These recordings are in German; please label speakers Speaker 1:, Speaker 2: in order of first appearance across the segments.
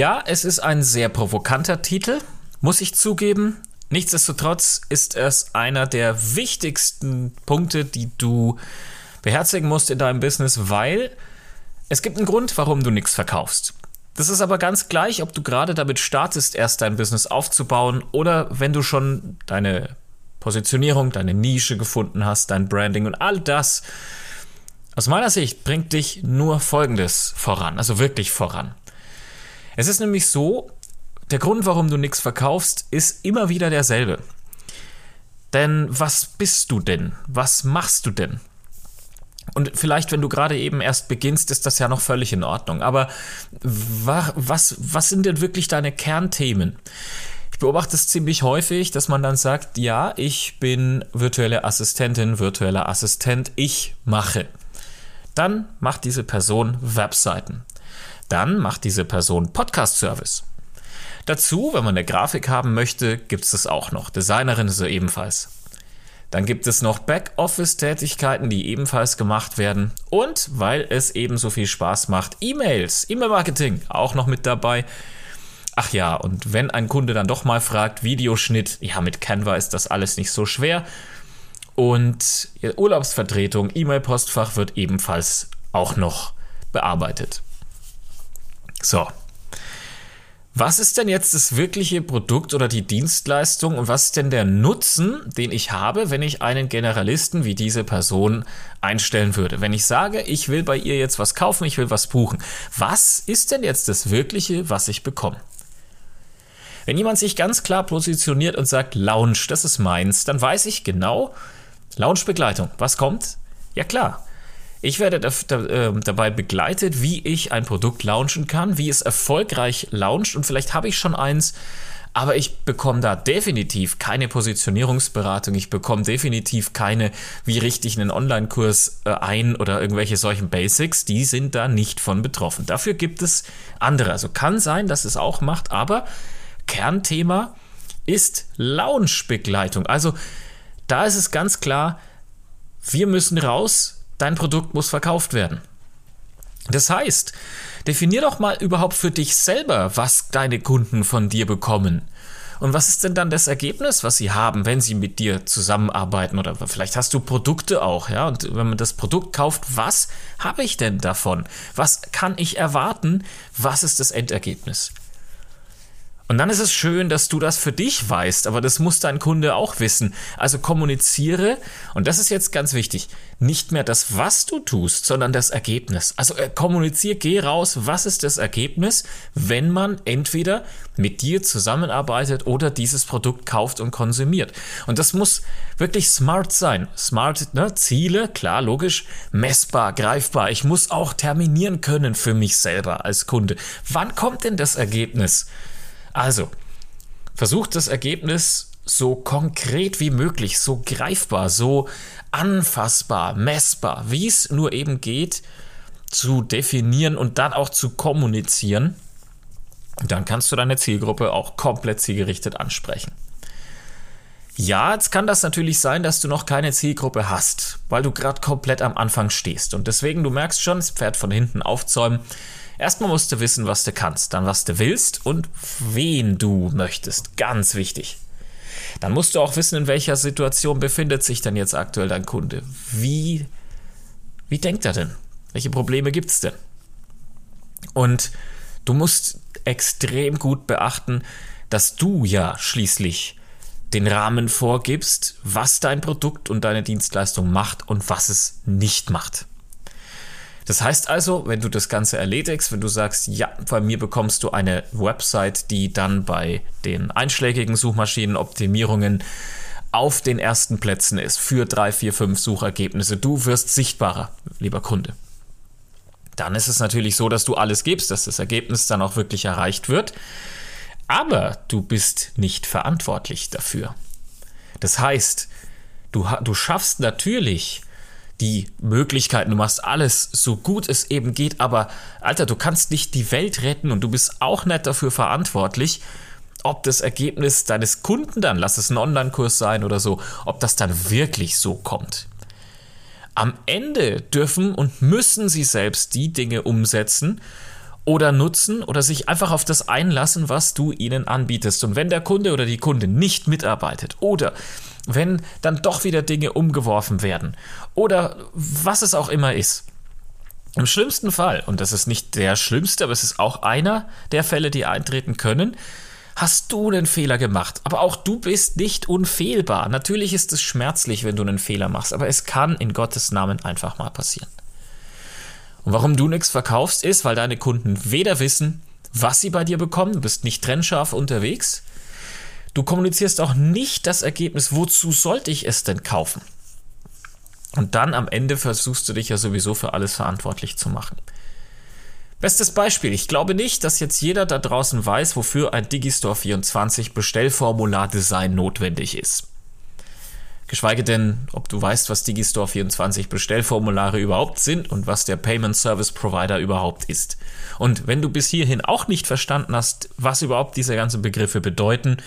Speaker 1: Ja, es ist ein sehr provokanter Titel, muss ich zugeben. Nichtsdestotrotz ist es einer der wichtigsten Punkte, die du beherzigen musst in deinem Business, weil es gibt einen Grund, warum du nichts verkaufst. Das ist aber ganz gleich, ob du gerade damit startest, erst dein Business aufzubauen oder wenn du schon deine Positionierung, deine Nische gefunden hast, dein Branding und all das. Aus meiner Sicht bringt dich nur Folgendes voran, also wirklich voran. Es ist nämlich so, der Grund, warum du nichts verkaufst, ist immer wieder derselbe. Denn was bist du denn? Was machst du denn? Und vielleicht, wenn du gerade eben erst beginnst, ist das ja noch völlig in Ordnung. Aber was, was sind denn wirklich deine Kernthemen? Ich beobachte es ziemlich häufig, dass man dann sagt, ja, ich bin virtuelle Assistentin, virtueller Assistent, ich mache. Dann macht diese Person Webseiten. Dann macht diese Person Podcast-Service. Dazu, wenn man eine Grafik haben möchte, gibt es das auch noch. Designerin ist so ebenfalls. Dann gibt es noch Backoffice-Tätigkeiten, die ebenfalls gemacht werden. Und weil es eben so viel Spaß macht, E-Mails, E-Mail-Marketing auch noch mit dabei. Ach ja, und wenn ein Kunde dann doch mal fragt, Videoschnitt, ja, mit Canva ist das alles nicht so schwer. Und Urlaubsvertretung, E-Mail-Postfach wird ebenfalls auch noch bearbeitet. So, was ist denn jetzt das wirkliche Produkt oder die Dienstleistung und was ist denn der Nutzen, den ich habe, wenn ich einen Generalisten wie diese Person einstellen würde? Wenn ich sage, ich will bei ihr jetzt was kaufen, ich will was buchen, was ist denn jetzt das Wirkliche, was ich bekomme? Wenn jemand sich ganz klar positioniert und sagt, Lounge, das ist meins, dann weiß ich genau, Lounge-Begleitung, was kommt? Ja klar, ich werde da, da, äh, dabei begleitet, wie ich ein Produkt launchen kann, wie es erfolgreich launcht und vielleicht habe ich schon eins, aber ich bekomme da definitiv keine Positionierungsberatung, ich bekomme definitiv keine, wie richte ich einen Online-Kurs äh, ein oder irgendwelche solchen Basics, die sind da nicht von betroffen. Dafür gibt es andere. Also kann sein, dass es auch macht, aber Kernthema ist Launch-Begleitung. Also da ist es ganz klar, wir müssen raus dein Produkt muss verkauft werden. Das heißt, definier doch mal überhaupt für dich selber, was deine Kunden von dir bekommen. Und was ist denn dann das Ergebnis, was sie haben, wenn sie mit dir zusammenarbeiten? Oder vielleicht hast du Produkte auch, ja? Und wenn man das Produkt kauft, was habe ich denn davon? Was kann ich erwarten? Was ist das Endergebnis? Und dann ist es schön, dass du das für dich weißt, aber das muss dein Kunde auch wissen. Also kommuniziere, und das ist jetzt ganz wichtig, nicht mehr das, was du tust, sondern das Ergebnis. Also äh, kommuniziere, geh raus, was ist das Ergebnis, wenn man entweder mit dir zusammenarbeitet oder dieses Produkt kauft und konsumiert. Und das muss wirklich smart sein. Smart, ne? Ziele, klar, logisch, messbar, greifbar. Ich muss auch terminieren können für mich selber als Kunde. Wann kommt denn das Ergebnis? Also, versucht das Ergebnis so konkret wie möglich, so greifbar, so anfassbar, messbar, wie es nur eben geht, zu definieren und dann auch zu kommunizieren. Dann kannst du deine Zielgruppe auch komplett zielgerichtet ansprechen. Ja, jetzt kann das natürlich sein, dass du noch keine Zielgruppe hast, weil du gerade komplett am Anfang stehst. Und deswegen, du merkst schon, das Pferd von hinten aufzäumen. Erstmal musst du wissen, was du kannst, dann was du willst und wen du möchtest. Ganz wichtig. Dann musst du auch wissen, in welcher Situation befindet sich denn jetzt aktuell dein Kunde. Wie, wie denkt er denn? Welche Probleme gibt es denn? Und du musst extrem gut beachten, dass du ja schließlich den Rahmen vorgibst, was dein Produkt und deine Dienstleistung macht und was es nicht macht. Das heißt also, wenn du das Ganze erledigst, wenn du sagst, ja, bei mir bekommst du eine Website, die dann bei den einschlägigen Suchmaschinenoptimierungen auf den ersten Plätzen ist für drei, vier, fünf Suchergebnisse. Du wirst sichtbarer, lieber Kunde. Dann ist es natürlich so, dass du alles gibst, dass das Ergebnis dann auch wirklich erreicht wird. Aber du bist nicht verantwortlich dafür. Das heißt, du, du schaffst natürlich die Möglichkeiten, du machst alles so gut es eben geht, aber Alter, du kannst nicht die Welt retten und du bist auch nicht dafür verantwortlich, ob das Ergebnis deines Kunden dann, lass es ein Online-Kurs sein oder so, ob das dann wirklich so kommt. Am Ende dürfen und müssen sie selbst die Dinge umsetzen oder nutzen oder sich einfach auf das einlassen, was du ihnen anbietest. Und wenn der Kunde oder die Kunde nicht mitarbeitet oder wenn dann doch wieder Dinge umgeworfen werden oder was es auch immer ist. Im schlimmsten Fall, und das ist nicht der schlimmste, aber es ist auch einer der Fälle, die eintreten können, hast du einen Fehler gemacht. Aber auch du bist nicht unfehlbar. Natürlich ist es schmerzlich, wenn du einen Fehler machst, aber es kann in Gottes Namen einfach mal passieren. Und warum du nichts verkaufst, ist, weil deine Kunden weder wissen, was sie bei dir bekommen, du bist nicht trennscharf unterwegs, du kommunizierst auch nicht das Ergebnis, wozu sollte ich es denn kaufen? Und dann am Ende versuchst du dich ja sowieso für alles verantwortlich zu machen. Bestes Beispiel, ich glaube nicht, dass jetzt jeder da draußen weiß, wofür ein Digistore 24 Bestellformular-Design notwendig ist. Geschweige denn, ob du weißt, was Digistore 24 Bestellformulare überhaupt sind und was der Payment Service Provider überhaupt ist. Und wenn du bis hierhin auch nicht verstanden hast, was überhaupt diese ganzen Begriffe bedeuten,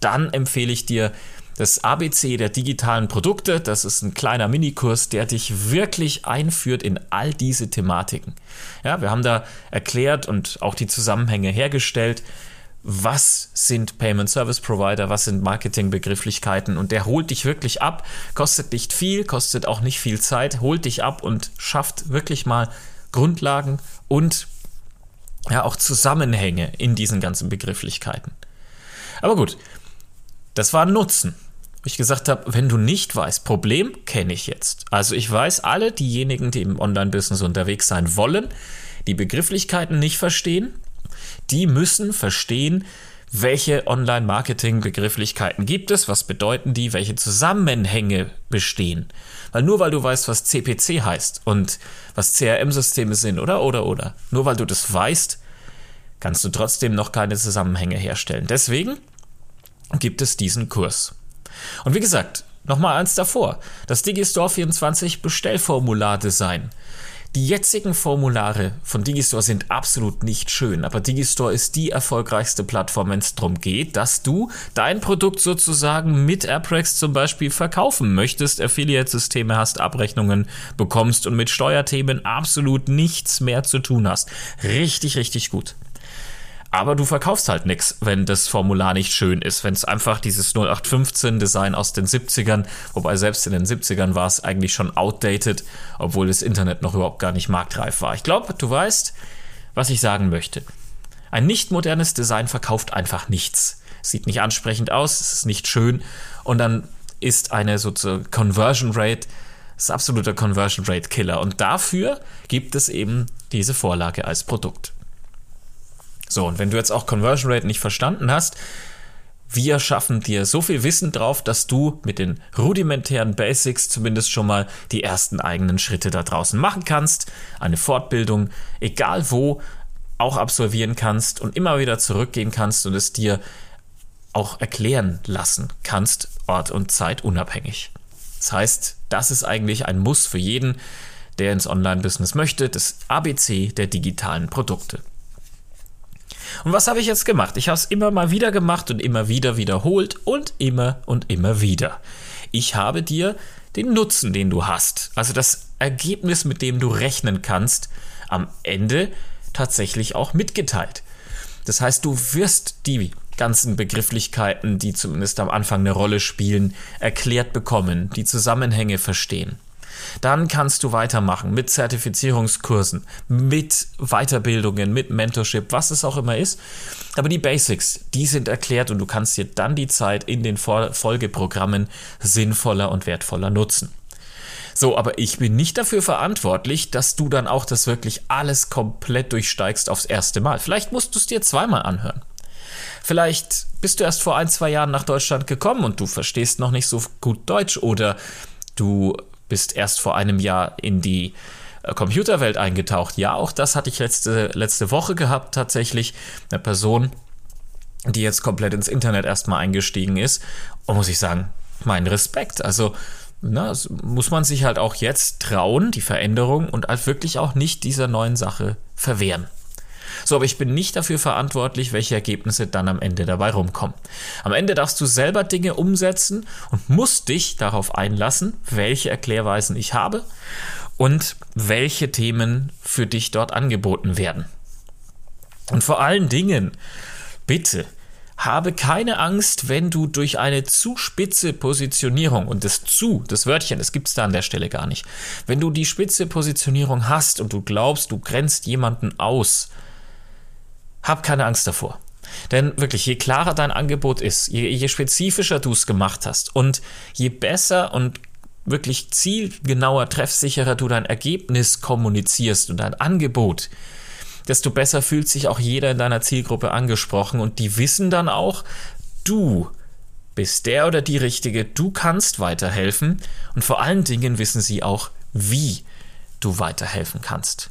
Speaker 1: dann empfehle ich dir das ABC der digitalen Produkte. Das ist ein kleiner Minikurs, der dich wirklich einführt in all diese Thematiken. Ja, wir haben da erklärt und auch die Zusammenhänge hergestellt. Was sind Payment Service Provider? Was sind Marketingbegrifflichkeiten? Und der holt dich wirklich ab, kostet nicht viel, kostet auch nicht viel Zeit, holt dich ab und schafft wirklich mal Grundlagen und ja auch Zusammenhänge in diesen ganzen Begrifflichkeiten. Aber gut, das war Nutzen ich gesagt habe, wenn du nicht weißt, Problem kenne ich jetzt. Also ich weiß, alle diejenigen, die im Online-Business unterwegs sein wollen, die Begrifflichkeiten nicht verstehen, die müssen verstehen, welche Online-Marketing-Begrifflichkeiten gibt es, was bedeuten die, welche Zusammenhänge bestehen. Weil nur weil du weißt, was CPC heißt und was CRM-Systeme sind, oder, oder, oder, nur weil du das weißt, kannst du trotzdem noch keine Zusammenhänge herstellen. Deswegen gibt es diesen Kurs. Und wie gesagt, nochmal eins davor, das Digistore 24 Bestellformular-Design. Die jetzigen Formulare von Digistore sind absolut nicht schön, aber Digistore ist die erfolgreichste Plattform, wenn es darum geht, dass du dein Produkt sozusagen mit Apprex zum Beispiel verkaufen möchtest, Affiliate-Systeme hast, Abrechnungen bekommst und mit Steuerthemen absolut nichts mehr zu tun hast. Richtig, richtig gut. Aber du verkaufst halt nichts, wenn das Formular nicht schön ist, wenn es einfach dieses 0815 Design aus den 70ern, wobei selbst in den 70ern war es eigentlich schon outdated, obwohl das Internet noch überhaupt gar nicht marktreif war. Ich glaube, du weißt, was ich sagen möchte. Ein nicht modernes Design verkauft einfach nichts. sieht nicht ansprechend aus, es ist nicht schön und dann ist eine sozusagen Conversion Rate das absoluter Conversion Rate Killer und dafür gibt es eben diese Vorlage als Produkt. So, und wenn du jetzt auch Conversion Rate nicht verstanden hast, wir schaffen dir so viel Wissen drauf, dass du mit den rudimentären Basics zumindest schon mal die ersten eigenen Schritte da draußen machen kannst, eine Fortbildung, egal wo, auch absolvieren kannst und immer wieder zurückgehen kannst und es dir auch erklären lassen kannst, Ort und Zeit unabhängig. Das heißt, das ist eigentlich ein Muss für jeden, der ins Online-Business möchte, das ABC der digitalen Produkte. Und was habe ich jetzt gemacht? Ich habe es immer mal wieder gemacht und immer wieder wiederholt und immer und immer wieder. Ich habe dir den Nutzen, den du hast, also das Ergebnis, mit dem du rechnen kannst, am Ende tatsächlich auch mitgeteilt. Das heißt, du wirst die ganzen Begrifflichkeiten, die zumindest am Anfang eine Rolle spielen, erklärt bekommen, die Zusammenhänge verstehen. Dann kannst du weitermachen mit Zertifizierungskursen, mit Weiterbildungen, mit Mentorship, was es auch immer ist. Aber die Basics, die sind erklärt und du kannst dir dann die Zeit in den Folgeprogrammen sinnvoller und wertvoller nutzen. So, aber ich bin nicht dafür verantwortlich, dass du dann auch das wirklich alles komplett durchsteigst aufs erste Mal. Vielleicht musst du es dir zweimal anhören. Vielleicht bist du erst vor ein, zwei Jahren nach Deutschland gekommen und du verstehst noch nicht so gut Deutsch oder du bist erst vor einem Jahr in die äh, Computerwelt eingetaucht. Ja, auch das hatte ich letzte, letzte Woche gehabt, tatsächlich. Eine Person, die jetzt komplett ins Internet erstmal eingestiegen ist. Und muss ich sagen, mein Respekt. Also, na, muss man sich halt auch jetzt trauen, die Veränderung und halt wirklich auch nicht dieser neuen Sache verwehren. So, aber ich bin nicht dafür verantwortlich, welche Ergebnisse dann am Ende dabei rumkommen. Am Ende darfst du selber Dinge umsetzen und musst dich darauf einlassen, welche Erklärweisen ich habe und welche Themen für dich dort angeboten werden. Und vor allen Dingen, bitte, habe keine Angst, wenn du durch eine zu spitze Positionierung und das zu, das Wörtchen, das gibt es da an der Stelle gar nicht. Wenn du die spitze Positionierung hast und du glaubst, du grenzt jemanden aus, hab keine Angst davor. Denn wirklich, je klarer dein Angebot ist, je, je spezifischer du es gemacht hast und je besser und wirklich zielgenauer, treffsicherer du dein Ergebnis kommunizierst und dein Angebot, desto besser fühlt sich auch jeder in deiner Zielgruppe angesprochen und die wissen dann auch, du bist der oder die Richtige, du kannst weiterhelfen und vor allen Dingen wissen sie auch, wie du weiterhelfen kannst.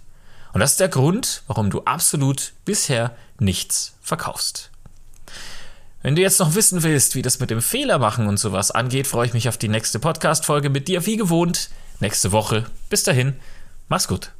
Speaker 1: Und das ist der Grund, warum du absolut bisher nichts verkaufst. Wenn du jetzt noch wissen willst, wie das mit dem Fehler machen und sowas angeht, freue ich mich auf die nächste Podcast-Folge mit dir, wie gewohnt, nächste Woche. Bis dahin, mach's gut.